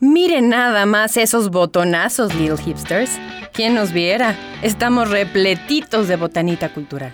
Miren nada más esos botonazos, little hipsters. ¿Quién nos viera? Estamos repletitos de botanita cultural.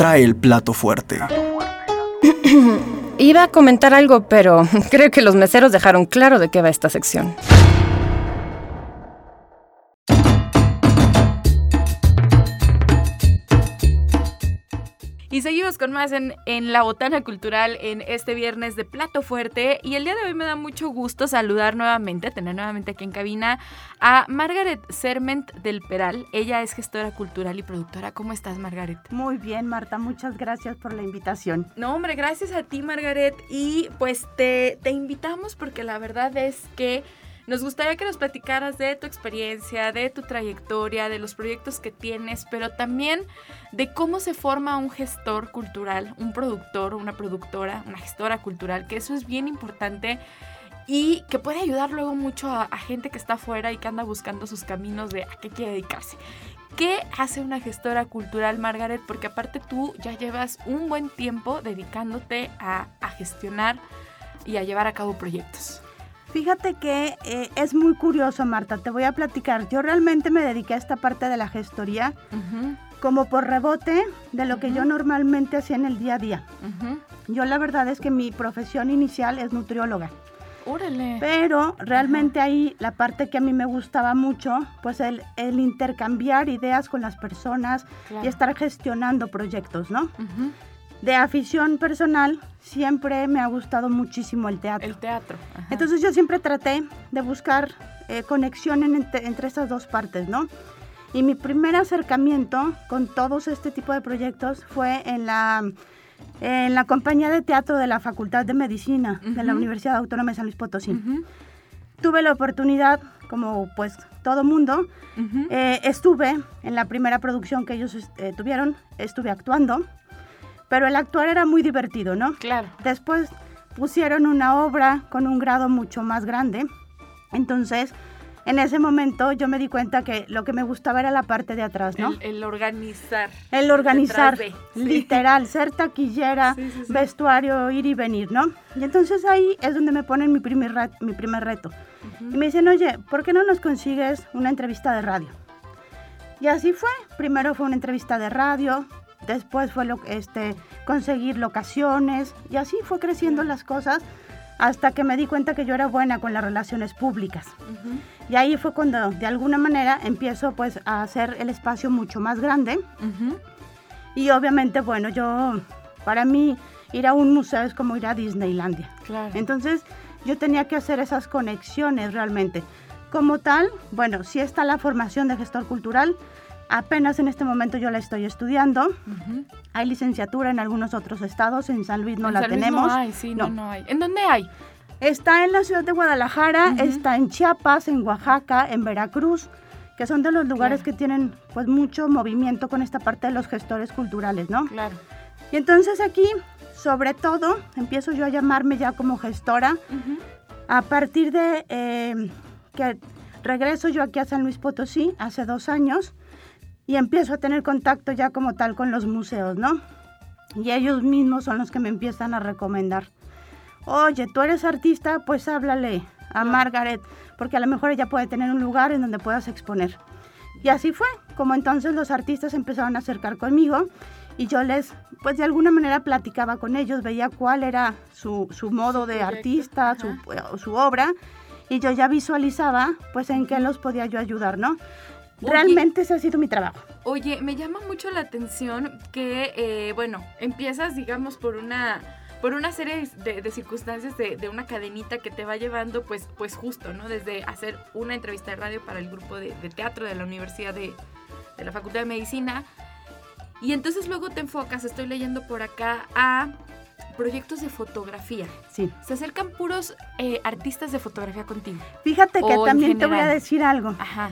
Trae el plato fuerte. Iba a comentar algo, pero creo que los meseros dejaron claro de qué va esta sección. Y seguimos con más en, en La Botana Cultural en este viernes de Plato Fuerte. Y el día de hoy me da mucho gusto saludar nuevamente, tener nuevamente aquí en cabina a Margaret Serment del Peral. Ella es gestora cultural y productora. ¿Cómo estás, Margaret? Muy bien, Marta, muchas gracias por la invitación. No, hombre, gracias a ti, Margaret. Y pues te, te invitamos porque la verdad es que nos gustaría que nos platicaras de tu experiencia, de tu trayectoria, de los proyectos que tienes, pero también de cómo se forma un gestor cultural, un productor, una productora, una gestora cultural, que eso es bien importante y que puede ayudar luego mucho a, a gente que está afuera y que anda buscando sus caminos de a qué quiere dedicarse. ¿Qué hace una gestora cultural, Margaret? Porque aparte tú ya llevas un buen tiempo dedicándote a, a gestionar y a llevar a cabo proyectos. Fíjate que eh, es muy curioso, Marta, te voy a platicar. Yo realmente me dediqué a esta parte de la gestoría como por rebote de lo que Ujú. yo normalmente hacía en el día a día. ujú. Yo la verdad es que mi profesión inicial es nutrióloga, Órale. pero realmente ahí la parte que a mí me gustaba mucho, pues el, el intercambiar ideas con las personas Claro. y estar gestionando proyectos, ¿no? De afición personal, siempre me ha gustado muchísimo el teatro. El teatro. ajá. Entonces yo siempre traté de buscar eh, conexión en- entre, entre esas dos partes, ¿no? Y mi primer acercamiento con todos este tipo de proyectos fue en la, en la compañía de teatro de la Facultad de Medicina de la. Universidad Autónoma de San Luis Potosí. Ujú, Tuve la oportunidad, como pues todo mundo, ujú. eh, estuve en la primera producción que ellos eh, tuvieron, estuve actuando, pero el actuar era muy divertido, ¿no? Claro. Después pusieron una obra con un grado mucho más grande. Entonces, en ese momento yo me di cuenta que lo que me gustaba era la parte de atrás, ¿no? El, el organizar. El organizar, de, sí. literal, ser taquillera, Sí, sí, sí. vestuario, ir y venir, ¿no? Y entonces ahí es donde me ponen mi primer, re- mi primer reto. Y me dicen, oye, ¿por qué no nos consigues una entrevista de radio? Y así fue. Primero fue una entrevista de radio, después fue lo, este, conseguir locaciones, y así fue creciendo las cosas hasta que me di cuenta que yo era buena con las relaciones públicas. Y ahí fue cuando de alguna manera empiezo pues a hacer el espacio mucho más grande. Y obviamente, bueno, yo, para mí, ir a un museo es como ir a Disneylandia. Claro. Entonces, yo tenía que hacer esas conexiones realmente. Como tal, bueno, sí está la formación de gestor cultural. Apenas en este momento yo la estoy estudiando. Hay licenciatura en algunos otros estados. En San Luis no En la San Luis tenemos. No hay, sí, no. no hay. ¿En dónde hay? Está en la ciudad de Guadalajara, está en Chiapas, en Oaxaca, en Veracruz, que son de los lugares Claro. que tienen pues mucho movimiento con esta parte de los gestores culturales, ¿no? Claro. Y entonces aquí, sobre todo, empiezo yo a llamarme ya como gestora a partir de eh, que regreso yo aquí a San Luis Potosí hace dos años y empiezo a tener contacto ya como tal con los museos, ¿no? Y ellos mismos son los que me empiezan a recomendar. Oye, tú eres artista, pues háblale a Margaret, porque a lo mejor ella puede tener un lugar en donde puedas exponer. Y así fue, como entonces los artistas empezaron a acercar conmigo y yo les, pues de alguna manera platicaba con ellos, veía cuál era su, su modo de artista, su, su obra, y yo ya visualizaba pues en qué los podía yo ayudar, ¿no? Oye. Realmente ese ha sido mi trabajo. Oye, me llama mucho la atención que, eh, bueno, empiezas, digamos, por una por una serie de, de circunstancias de, de una cadenita que te va llevando, pues, pues justo, ¿no? Desde hacer una entrevista de radio para el grupo de, de teatro de la Universidad de, de la Facultad de Medicina. Y entonces luego te enfocas, estoy leyendo por acá, a proyectos de fotografía. Sí. Se acercan puros eh, artistas de fotografía contigo. Fíjate que también te voy a decir algo. Ajá.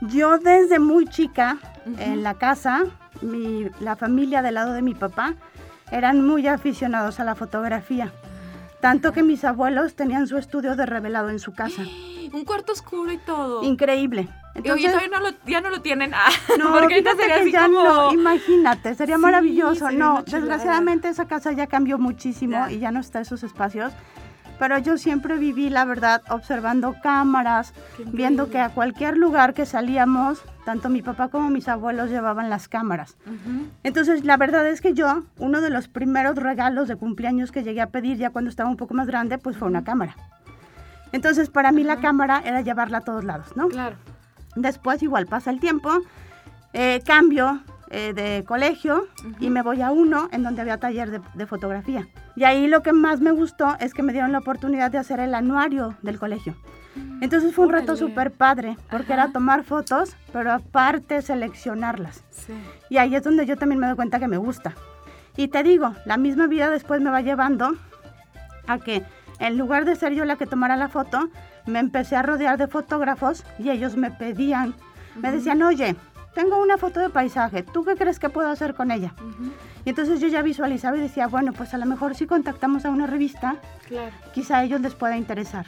Yo desde muy chica, Ujú. en la casa, mi- la familia del lado de mi papá eran muy aficionados a la fotografía. Tanto que mis abuelos tenían su estudio de revelado en su casa. Un cuarto oscuro y todo. Increíble. Y oye, todavía no lo, ya no lo tienen. Ah, no, porque ahorita sería así como... no, imagínate, sería Sí, maravilloso. sería no, desgraciadamente esa casa ya cambió muchísimo Ya. y ya no está esos espacios. Pero yo siempre viví, la verdad, observando cámaras, viendo que a cualquier lugar que salíamos, tanto mi papá como mis abuelos llevaban las cámaras. Entonces, la verdad es que yo, uno de los primeros regalos de cumpleaños que llegué a pedir ya cuando estaba un poco más grande, pues fue una cámara. Entonces, para mí la cámara era llevarla a todos lados, ¿no? Claro. Después, igual pasa el tiempo, eh, cambio eh, de colegio y me voy a uno en donde había taller de, de fotografía. Y ahí lo que más me gustó es que me dieron la oportunidad de hacer el anuario del colegio. Entonces fue un reto Órale. súper padre, porque Ajá. era tomar fotos, pero aparte seleccionarlas. Sí. Y ahí es donde yo también me doy cuenta que me gusta. Y te digo, la misma vida después me va llevando a que en lugar de ser yo la que tomara la foto, me empecé a rodear de fotógrafos y ellos me pedían, me decían, oye, tengo una foto de paisaje, ¿tú qué crees que puedo hacer con ella? Y entonces yo ya visualizaba y decía, bueno, pues a lo mejor si contactamos a una revista, Claro. quizá a ellos les pueda interesar.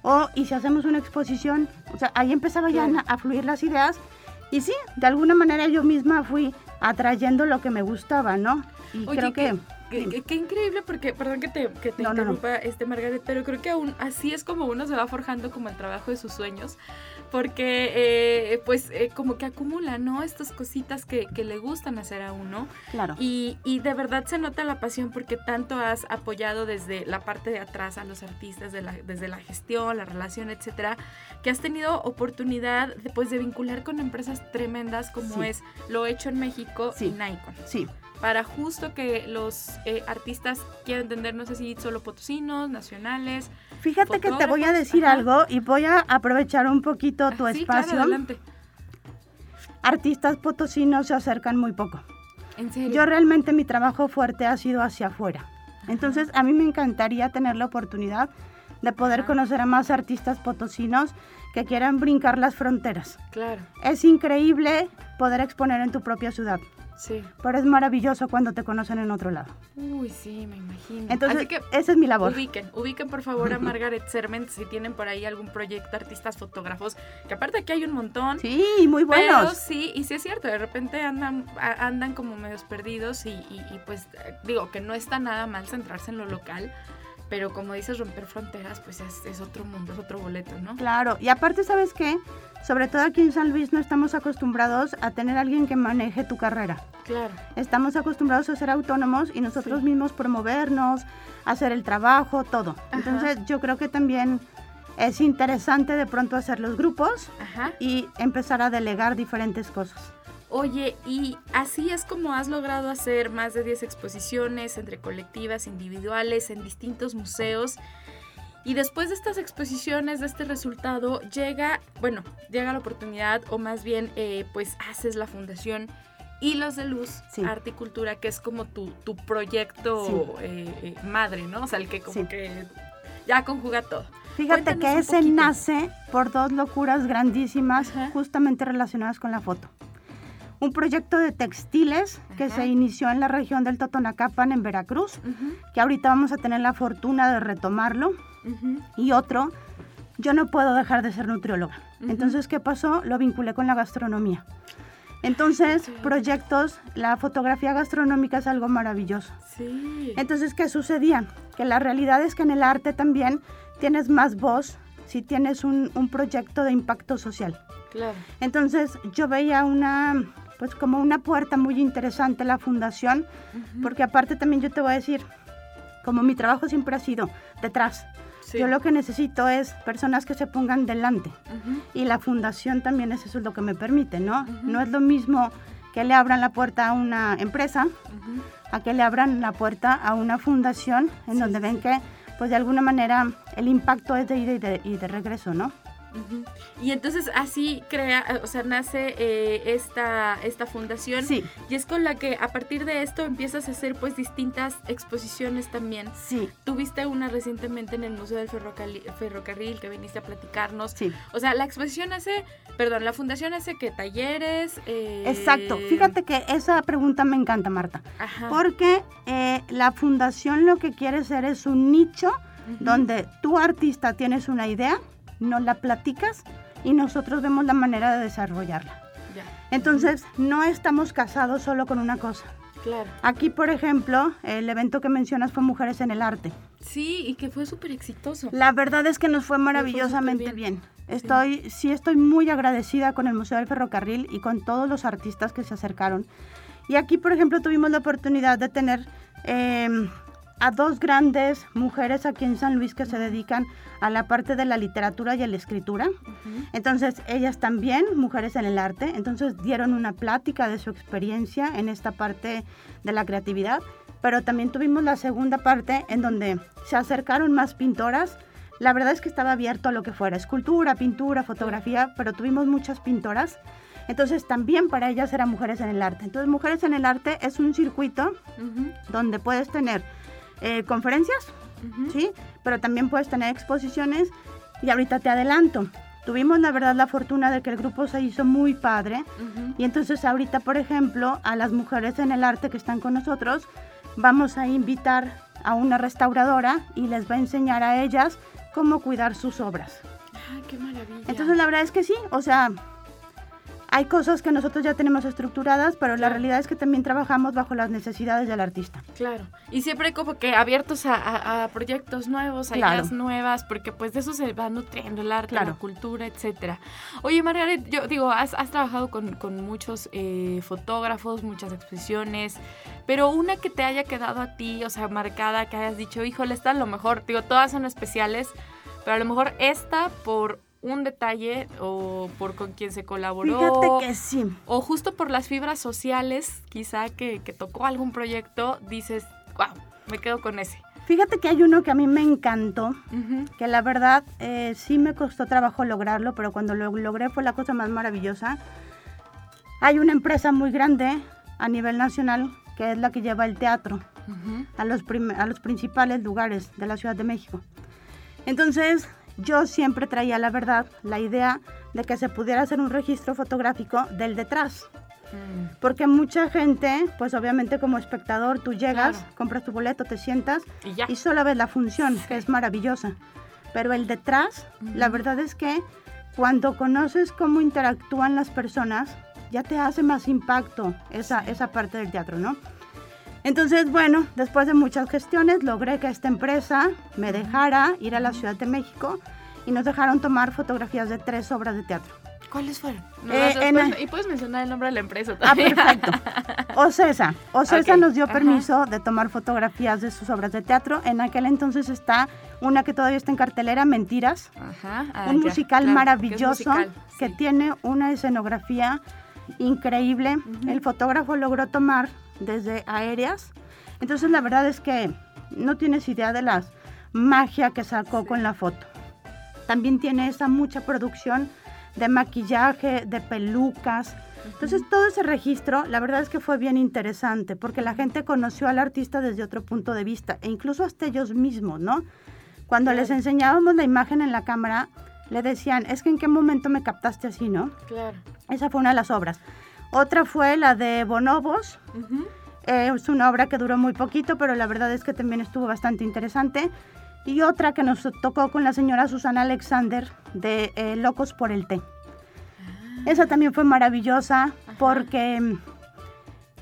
O, y si hacemos una exposición, o sea, ahí empezaba ya a, a fluir las ideas. Y sí, de alguna manera yo misma fui atrayendo lo que me gustaba, ¿no? Y Oye, creo que... qué- qué increíble, porque, perdón que te, que te No, no, no. interrumpa, este Margaret, pero creo que aún así es como uno se va forjando como el trabajo de sus sueños, porque eh, pues eh, como que acumula, ¿no? Estas cositas que, que le gustan hacer a uno. Claro. Y, y de verdad se nota la pasión porque tanto has apoyado desde la parte de atrás a los artistas, de la- desde la gestión, la relación, etcétera, que has tenido oportunidad de, pues, de vincular con empresas tremendas como Sí. es Lo Hecho en México Sí. y Nikon. Sí, Para justo que los eh, artistas quieran entender, no sé si solo potosinos, nacionales. fíjate que te voy a decir ajá. algo y voy a aprovechar un poquito tu Ah, sí, claro, espacio. adelante. Artistas potosinos se acercan muy poco. En serio. Yo realmente mi trabajo fuerte ha sido hacia afuera. Entonces a mí me encantaría tener la oportunidad de poder Ajá. conocer a más artistas potosinos que quieran brincar las fronteras. Claro. Es increíble poder exponer en tu propia ciudad. Sí. pero es maravilloso cuando te conocen en otro lado. Uy, sí, me imagino. Entonces, Así que esa es mi labor. Ubiquen, ubiquen por favor a Margaret Serment si tienen por ahí algún proyecto, artistas, fotógrafos, que aparte aquí hay un montón. Sí, muy Pero buenos. sí, y sí es cierto, de repente andan, andan como medios perdidos y, y- y, pues eh, digo que no está nada mal centrarse en lo local, pero como dices, romper fronteras pues es, es otro mundo, es otro boleto, ¿no? Claro, y aparte, ¿sabes qué? Sobre todo aquí en San Luis no estamos acostumbrados a tener alguien que maneje tu carrera. Claro. Estamos acostumbrados a ser autónomos y nosotros Sí. mismos promovernos, hacer el trabajo, todo. Entonces yo creo que también es interesante de pronto hacer los grupos Ajá. y empezar a delegar diferentes cosas. Oye, y así es como has logrado hacer más de 10 exposiciones entre colectivas, individuales, en distintos museos. Y después de estas exposiciones, de este resultado, llega, bueno, llega la oportunidad, o más bien, eh, pues haces la fundación Hilos de Luz, Sí. Arte y Cultura, que es como tu, tu proyecto eh, eh, madre, ¿no? O sea, el que como Sí. que ya conjuga todo. Fíjate Cuéntanos que ese nace por dos locuras grandísimas Ajá. justamente relacionadas con la foto. Un proyecto de textiles que se inició en la región del Totonacapan, en Veracruz, que ahorita vamos a tener la fortuna de retomarlo. Y otro, yo no puedo dejar de ser nutrióloga. Entonces, ¿qué pasó? Lo vinculé con la gastronomía. Entonces, proyectos, la fotografía gastronómica es algo maravilloso. Sí. Entonces, ¿qué sucedía? Que la realidad es que en el arte también tienes más voz si tienes un, un proyecto de impacto social. Claro. Entonces, yo veía una, pues como una puerta muy interesante la fundación, porque aparte también yo te voy a decir, como mi trabajo siempre ha sido detrás, sí. yo lo que necesito es personas que se pongan delante. Y la fundación también es eso es lo que me permite, ¿no? No es lo mismo que le abran la puerta a una empresa a que le abran la puerta a una fundación en Sí, donde sí, ven que, pues de alguna manera, el impacto es de ida y de, y de regreso, ¿no? Y entonces así crea, o sea, nace eh, esta, esta fundación. Sí, Y es con la que a partir de esto empiezas a hacer pues distintas exposiciones también. sí, Tuviste una recientemente en el Museo del Ferrocarril, Ferrocarril que viniste a platicarnos. sí. O sea, la exposición hace, perdón, la fundación hace que talleres. eh, Exacto. Fíjate que esa pregunta me encanta, Marta. Ajá. Porque eh, la fundación lo que quiere ser es un nicho donde tú artista tienes una idea, nos la platicas y nosotros vemos la manera de desarrollarla. Ya, Entonces, no estamos casados solo con una cosa. claro. Aquí, por ejemplo, el evento que mencionas fue Mujeres en el Arte. Sí, y que fue súper exitoso. La verdad es que nos fue maravillosamente bien. Estoy, sí estoy muy agradecida con el Museo del Ferrocarril y con todos los artistas que se acercaron. Y aquí, por ejemplo, tuvimos la oportunidad de tener eh, a dos grandes mujeres aquí en San Luis que se dedican a la parte de la literatura y a la escritura. Entonces, ellas también, mujeres en el arte, entonces dieron una plática de su experiencia en esta parte de la creatividad, pero también tuvimos la segunda parte en donde se acercaron más pintoras. La verdad es que estaba abierto a lo que fuera, escultura, pintura, fotografía, pero tuvimos muchas pintoras. Entonces, también para ellas eran mujeres en el arte. Entonces, mujeres en el arte es un circuito donde puedes tener eh, conferencias. ¿sí? Pero también puedes tener exposiciones y ahorita te adelanto. Tuvimos la verdad la fortuna de que el grupo se hizo muy padre y entonces ahorita, por ejemplo, a las mujeres en el arte que están con nosotros, vamos a invitar a una restauradora y les va a enseñar a ellas cómo cuidar sus obras. Ay, qué maravilla. Entonces la verdad es que sí, o sea, hay cosas que nosotros ya tenemos estructuradas, pero la realidad es que también trabajamos bajo las necesidades del artista. Claro. Y siempre como que abiertos a, a- a proyectos nuevos, a Claro. ideas nuevas, porque pues de eso se va nutriendo el arte, Claro. la cultura, etcétera. Oye, Margaret, yo digo, has, has trabajado con, con muchos eh, fotógrafos, muchas exposiciones, pero una que te haya quedado a ti, o sea, marcada, que hayas dicho, híjole, esta a lo mejor, digo, todas son especiales, pero a lo mejor esta por un detalle o por con quien se colaboró. Fíjate que sí. O justo por las fibras sociales, quizá que, que tocó algún proyecto, dices, wow, me quedo con ese. Fíjate que hay uno que a mí me encantó, Ujú, que la verdad eh, sí me costó trabajo lograrlo, pero cuando lo logré fue la cosa más maravillosa. Hay una empresa muy grande a nivel nacional que es la que lleva el teatro ujú. a los, a los principales lugares de la Ciudad de México. Entonces yo siempre traía la verdad, la idea de que se pudiera hacer un registro fotográfico del detrás. Mm. Porque mucha gente, pues obviamente como espectador, tú llegas, Claro. compras tu boleto, te sientas Y ya. y solo ves la función, que es maravillosa. Pero el detrás, la verdad es que cuando conoces cómo interactúan las personas, ya te hace más impacto esa, esa parte del teatro, ¿no? Entonces, bueno, después de muchas gestiones, logré que esta empresa me dejara ir a la Ciudad de México y nos dejaron tomar fotografías de tres obras de teatro. ¿Cuáles fueron? No, Eh, en y puedes mencionar el nombre de la empresa Ah, también. perfecto. Ocesa. Ocesa Ok, nos dio ajá. permiso de tomar fotografías de sus obras de teatro. En aquel entonces está una que todavía está en cartelera, Mentiras. Ajá. ah, un ya, musical claro, que es maravilloso que tiene una escenografía increíble. El fotógrafo logró tomar desde aéreas. Entonces la verdad es que no tienes idea de la magia que sacó con la foto. También tiene esa mucha producción de maquillaje, de pelucas. Entonces todo ese registro, la verdad es que fue bien interesante porque la gente conoció al artista desde otro punto de vista e incluso hasta ellos mismos, ¿no? Cuando les enseñábamos la imagen en la cámara, le decían, es que en qué momento me captaste así, ¿no? Claro. Esa fue una de las obras. Otra fue la de Bonobos. Eh, es una obra que duró muy poquito, pero la verdad es que también estuvo bastante interesante. Y otra que nos tocó con la señora Susana Alexander de eh, Locos por el Té. Esa también fue maravillosa porque mm,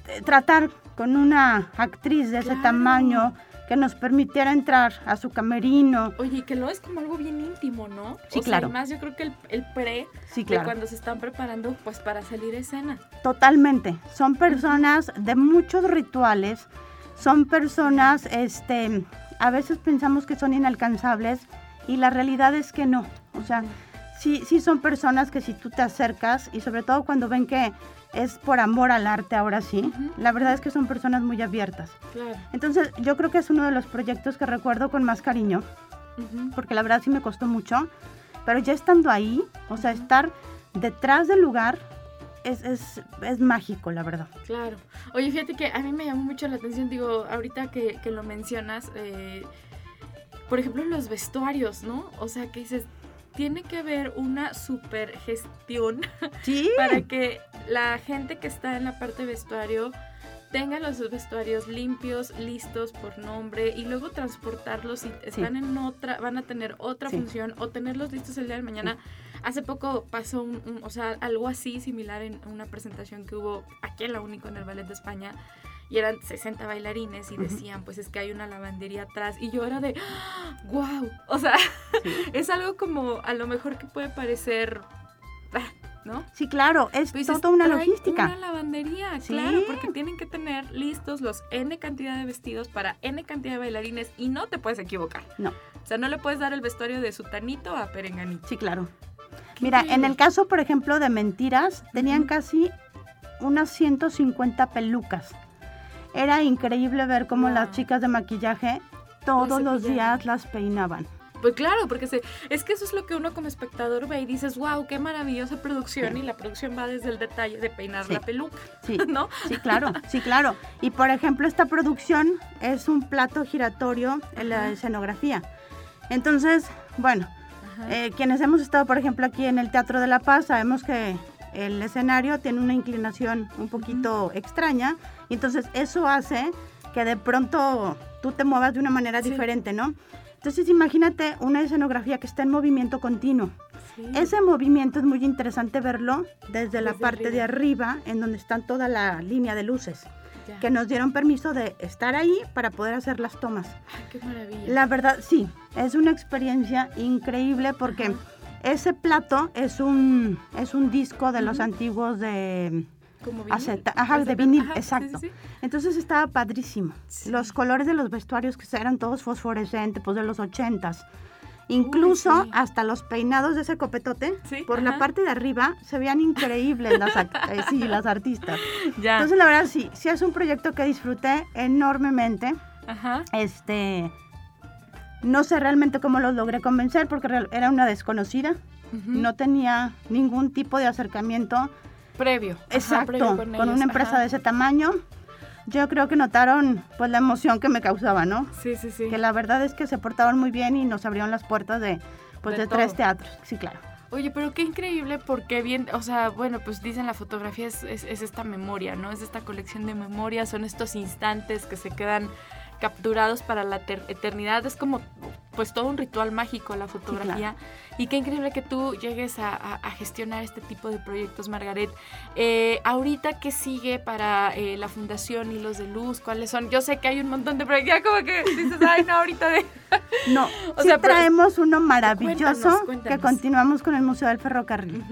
eh, tratar con una actriz de ese tamaño que nos permitiera entrar a su camerino. Oye, que lo es como algo bien íntimo, ¿no? Sí, o sea, claro. Además, yo creo que el, el pre Sí, de claro. cuando se están preparando, pues, para salir a escena. Totalmente. Son personas de muchos rituales. Son personas, este, a veces pensamos que son inalcanzables y la realidad es que no. O sea, sí, sí son personas que si tú te acercas y sobre todo cuando ven que es por amor al arte ahora sí, la verdad es que son personas muy abiertas. Claro. Entonces yo creo que es uno de los proyectos que recuerdo con más cariño, Ujú. porque la verdad sí me costó mucho, pero ya estando ahí, o sea, estar detrás del lugar es, es, es mágico, la verdad. Claro. Oye, fíjate que a mí me llamó mucho la atención, digo, ahorita que, que lo mencionas, eh, por ejemplo, los vestuarios, ¿no? O sea, que dices, tiene que haber una super gestión Sí. para que la gente que está en la parte de vestuario tenga los vestuarios limpios, listos por nombre y luego transportarlos y están en otra, van a tener otra Sí. función o tenerlos listos el día de mañana. Hace poco pasó un, un- o sea, algo así similar en una presentación que hubo aquí en la Único en el Ballet de España y eran 60 bailarines y decían, pues es que hay una lavandería atrás y yo era de, wow, o sea, es algo como a lo mejor que puede parecer, ah, ¿no? Sí, claro, es dices, toda una "Trae logística. Una lavandería, Sí. claro, porque tienen que tener listos los N cantidad de vestidos para N cantidad de bailarines y no te puedes equivocar. No, O sea, no le puedes dar el vestuario de sutanito a perenganito. sí, claro. Mira, en el caso, por ejemplo, de Mentiras, tenían casi unas 150 pelucas. Era increíble ver cómo Wow. las chicas de maquillaje todos los días las peinaban. Pues claro, porque se, es que eso es lo que uno como espectador ve y dices, wow, qué maravillosa producción. Sí. Y la producción va desde el detalle de peinar Sí. la peluca, Sí, ¿no? sí, claro, sí, claro. Y por ejemplo, esta producción es un plato giratorio en la Ajá. escenografía. Entonces, bueno. Eh, quienes hemos estado, por ejemplo, aquí en el Teatro de la Paz, sabemos que el escenario tiene una inclinación un poquito extraña, y entonces eso hace que de pronto tú te muevas de una manera Sí. diferente, ¿no? Entonces imagínate una escenografía que está en movimiento continuo. Sí. Ese movimiento es muy interesante verlo desde la parte de arriba, en donde están toda la línea de luces, Ya. que nos dieron permiso de estar ahí para poder hacer las tomas. Ay, qué maravilla. La verdad, sí, es una experiencia increíble porque Ajá. Ese plato es un, es un disco de los antiguos de Como vinil. aceta, ajá, de vinil, ajá, exacto. sí, sí. Entonces estaba padrísimo. Sí. Los colores de los vestuarios que eran todos fosforescentes, pues de los ochentas. Incluso hasta los peinados de ese copetote, Sí, por la parte de arriba, se veían increíbles las, eh, sí, las artistas. Ya. Entonces, la verdad, sí, sí es un proyecto que disfruté enormemente. Ajá. Este, no sé realmente cómo los logré convencer porque era una desconocida, no tenía ningún tipo de acercamiento Previo. Ajá, exacto previo con, una empresa ajá. de ese tamaño. Yo creo que notaron pues la emoción que me causaba, ¿no? Sí, sí, sí. Que la verdad es que se portaron muy bien y nos abrieron las puertas de pues De de, tres teatros. Sí, claro. Oye, pero qué increíble porque bien, o sea, bueno, pues dicen la fotografía es, es- es esta memoria, ¿no? Es esta colección de memorias, son estos instantes que se quedan capturados para la ter- eternidad. Es como, pues, todo un ritual mágico la fotografía. Y qué increíble que tú llegues a, a- a gestionar este tipo de proyectos, Margaret. Eh, ahorita, ¿qué sigue para eh, la Fundación Hilos de Luz? ¿Cuáles son? Yo sé que hay un montón de proyectos, ya como que dices, ay, no, ahorita de... No, O sí sea, pero- traemos uno maravilloso Cuéntanos, que cuéntanos. continuamos con el Museo del Ferrocarril.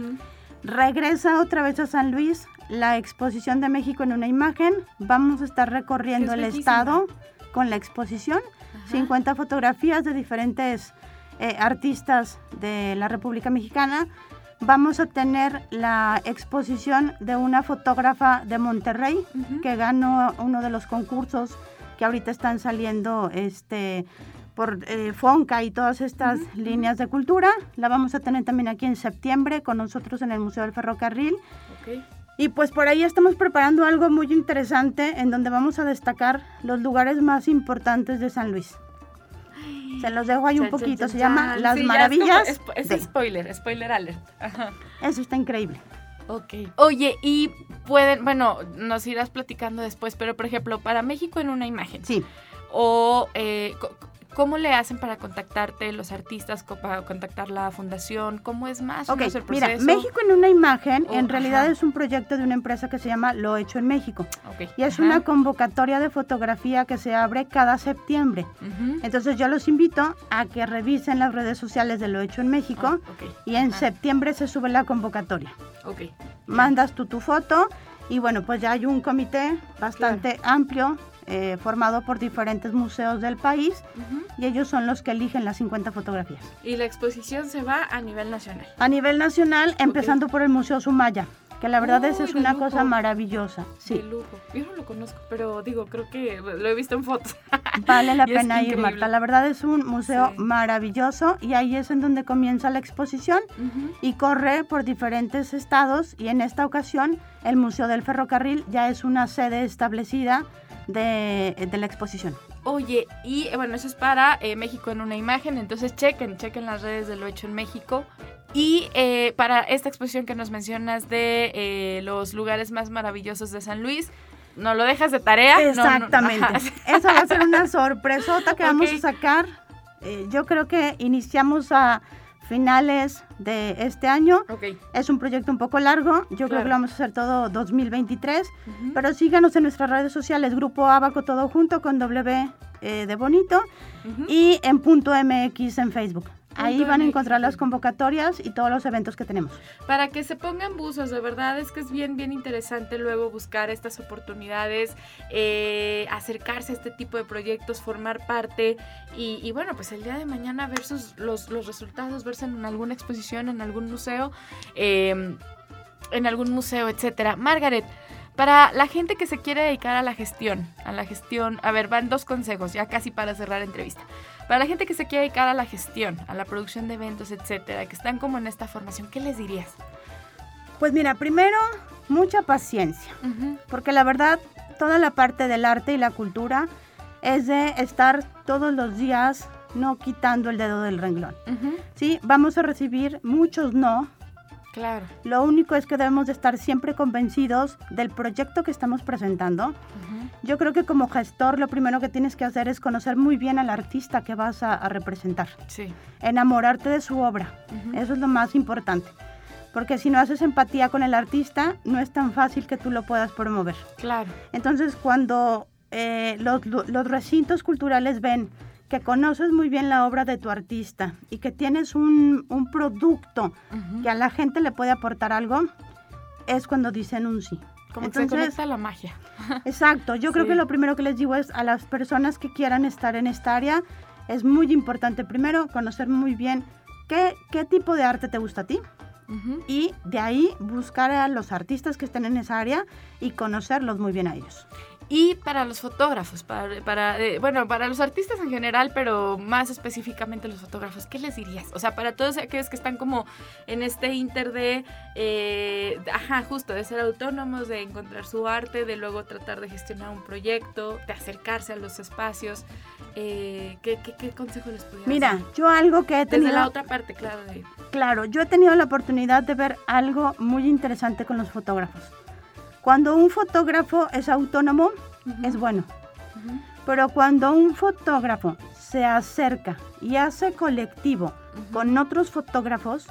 Regresa otra vez a San Luis la exposición de México en una imagen. Vamos a estar recorriendo Es el bellísima. estado con la exposición. 50 fotografías de diferentes eh, artistas de la República Mexicana. Vamos a tener la exposición de una fotógrafa de Monterrey que ganó uno de los concursos que ahorita están saliendo este, por eh, Fonca y todas estas líneas de cultura. La vamos a tener también aquí en septiembre con nosotros en el Museo del Ferrocarril. Y pues por ahí estamos preparando algo muy interesante en donde vamos a destacar los lugares más importantes de San Luis. Se los dejo ahí un poquito, se llama. Las Sí, Maravillas. Es, como- es, de- es spoiler, spoiler alert. Ajá. Eso está increíble. Ok. Oye, y pueden, bueno, nos irás platicando después, pero por ejemplo, para México en una imagen. Sí. O, eh, ¿cómo le hacen para contactarte los artistas, para contactar la fundación? ¿Cómo es más o Ok, menos el mira? México en una imagen Oh, en realidad ajá. es un proyecto de una empresa que se llama Lo Hecho en México. Y es Ajá. una convocatoria de fotografía que se abre cada septiembre. Entonces yo los invito a que revisen las redes sociales de Lo Hecho en México ok. y en Ajá. septiembre se sube la convocatoria. Ok. Mandas tú tu foto y bueno, pues ya hay un comité bastante amplio eh, formado por diferentes museos del país Ujú. y ellos son los que eligen las 50 fotografías. Y la exposición se va a nivel nacional. A nivel nacional, empezando por el Museo Sumaya, que la verdad Uy, es de una lujo. cosa maravillosa. De Sí, lujo. Yo no lo conozco, pero digo, creo que lo he visto en fotos. vale la es pena ir. Marta. La verdad es un museo Sí. maravilloso y ahí es en donde comienza la exposición Ujú. y corre por diferentes estados y en esta ocasión el Museo del Ferrocarril ya es una sede establecida de, de la exposición. Oye, y eh, bueno, eso es para eh, México en una imagen, entonces chequen, chequen las redes de lo hecho en México. Y eh, para esta exposición que nos mencionas de eh, los lugares más maravillosos de San Luis, no lo dejas de tarea. No, no, Exactamente. ajá. Esa va a ser una sorpresota que vamos a sacar. Yo creo que iniciamos a finales de este año. Es un proyecto un poco largo. Yo creo que lo vamos a hacer todo 2023. Ujú. Pero síganos en nuestras redes sociales, Grupo Abaco todo junto con W eh, de Bonito y en punto MX en Facebook. Ahí van a encontrar en las convocatorias y todos los eventos que tenemos. Para que se pongan buzos, de verdad es que es bien, bien interesante luego buscar estas oportunidades, eh, acercarse a este tipo de proyectos, formar parte y, y bueno, pues el día de mañana ver sus, los, los resultados, verse en alguna exposición, en algún museo, eh, en algún museo, etcétera. Margaret, para la gente que se quiere dedicar a la gestión, a la gestión, a ver, van dos consejos, ya casi para cerrar la entrevista. Para la gente que se quiere dedicar a la gestión, a la producción de eventos, etcétera, que están como en esta formación, ¿qué les dirías? Pues mira, primero, mucha paciencia. Porque la verdad toda la parte del arte y la cultura es de estar todos los días no quitando el dedo del renglón. Sí, vamos a recibir muchos no. Claro. Lo único es que debemos de estar siempre convencidos del proyecto que estamos presentando. Yo creo que como gestor lo primero que tienes que hacer es conocer muy bien al artista que vas a, a representar, Sí. enamorarte de su obra. Eso es lo más importante. Porque si no haces empatía con el artista, no es tan fácil que tú lo puedas promover. Claro. Entonces, cuando eh, los recintos culturales ven que conoces muy bien la obra de tu artista y que tienes un, un producto que a la gente le puede aportar algo, es cuando dicen un sí. Como que se Entonces, conecta la magia. exacto, yo creo que lo primero que les digo es a las personas que quieran estar en esta área, es muy importante primero conocer muy bien qué, qué tipo de arte te gusta a ti y de ahí buscar a los artistas que estén en esa área y conocerlos muy bien a ellos. Y para los fotógrafos, para, para eh, bueno, para los artistas en general, pero más específicamente los fotógrafos, ¿qué les dirías? O sea, para todos aquellos que están como en este inter de, eh, ajá, justo, de ser autónomos, de encontrar su arte, de luego tratar de gestionar un proyecto, de acercarse a los espacios, eh, ¿qué, qué, qué consejo les podrías Mira, dar? yo algo que he Desde tenido... la otra parte, claro, de... Claro, yo he tenido la oportunidad de ver algo muy interesante con los fotógrafos. Cuando un fotógrafo es autónomo, es bueno. Pero cuando un fotógrafo se acerca y hace colectivo con otros fotógrafos,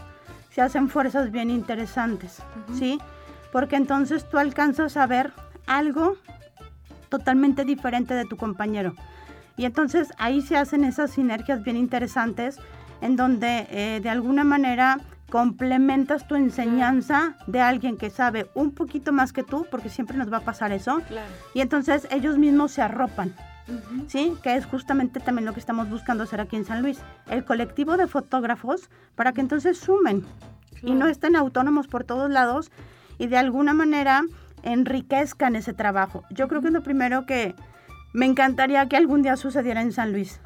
se hacen fuerzas bien interesantes, ¿sí? Porque entonces tú alcanzas a ver algo totalmente diferente de tu compañero. Y entonces ahí se hacen esas sinergias bien interesantes en donde eh, de alguna manera complementas tu enseñanza de alguien que sabe un poquito más que tú, porque siempre nos va a pasar eso. Claro. Y entonces ellos mismos se arropan, ¿sí? Que es justamente también lo que estamos buscando hacer aquí en San Luis. El colectivo de fotógrafos para que entonces sumen y no estén autónomos por todos lados y de alguna manera enriquezcan ese trabajo. Yo creo que es lo primero que me encantaría que algún día sucediera en San Luis,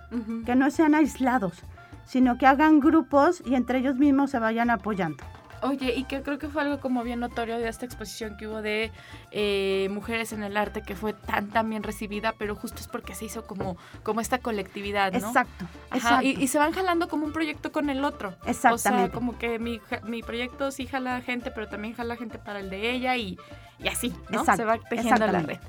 que no sean aislados, sino que hagan grupos y entre ellos mismos se vayan apoyando. Oye, y que creo que fue algo como bien notorio de esta exposición que hubo de eh, mujeres en el arte que fue tan tan bien recibida, pero justo es porque se hizo como, como esta colectividad, ¿no? Exacto, Ajá, exacto. y, y se van jalando como un proyecto con el otro. O sea, Exactamente. como que mi, mi proyecto sí jala gente, pero también jala gente para el de ella y, y así, ¿no? Exacto, se va tejiendo la red.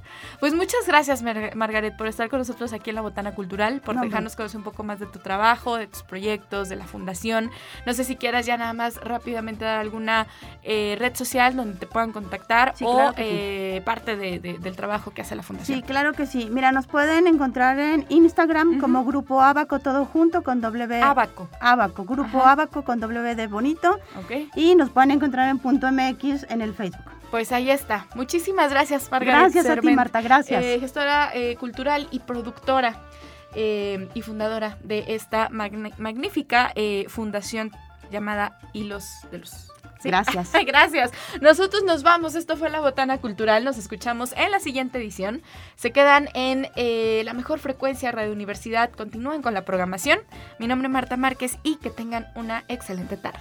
Pues muchas gracias, Mar- Margaret, por estar con nosotros aquí en la Botana Cultural, por No, dejarnos conocer un poco más de tu trabajo, de tus proyectos, de la fundación. No sé si quieras ya nada más rápidamente dar alguna eh, red social donde te puedan contactar Sí, o claro que sí. eh, parte de- de- del trabajo que hace la fundación. Sí, claro que sí. Mira, nos pueden encontrar en Instagram como Grupo Abaco, todo junto con W. Abaco, Abaco, Grupo Ajá. Abaco con W de bonito. ¿ok? Y nos pueden encontrar en punto MX en el Facebook. Pues ahí está. Muchísimas gracias, Margaret. Gracias a ti, Marta, gracias. eh, gestora eh, cultural y productora eh, y fundadora de esta magnífica eh, fundación llamada Hilos de Luz. ¿Sí? Gracias. Gracias. Nosotros nos vamos. Esto fue La Botana Cultural. Nos escuchamos en la siguiente edición. Se quedan en eh, la mejor frecuencia Radio Universidad. Continúen con la programación. Mi nombre es Marta Márquez y que tengan una excelente tarde.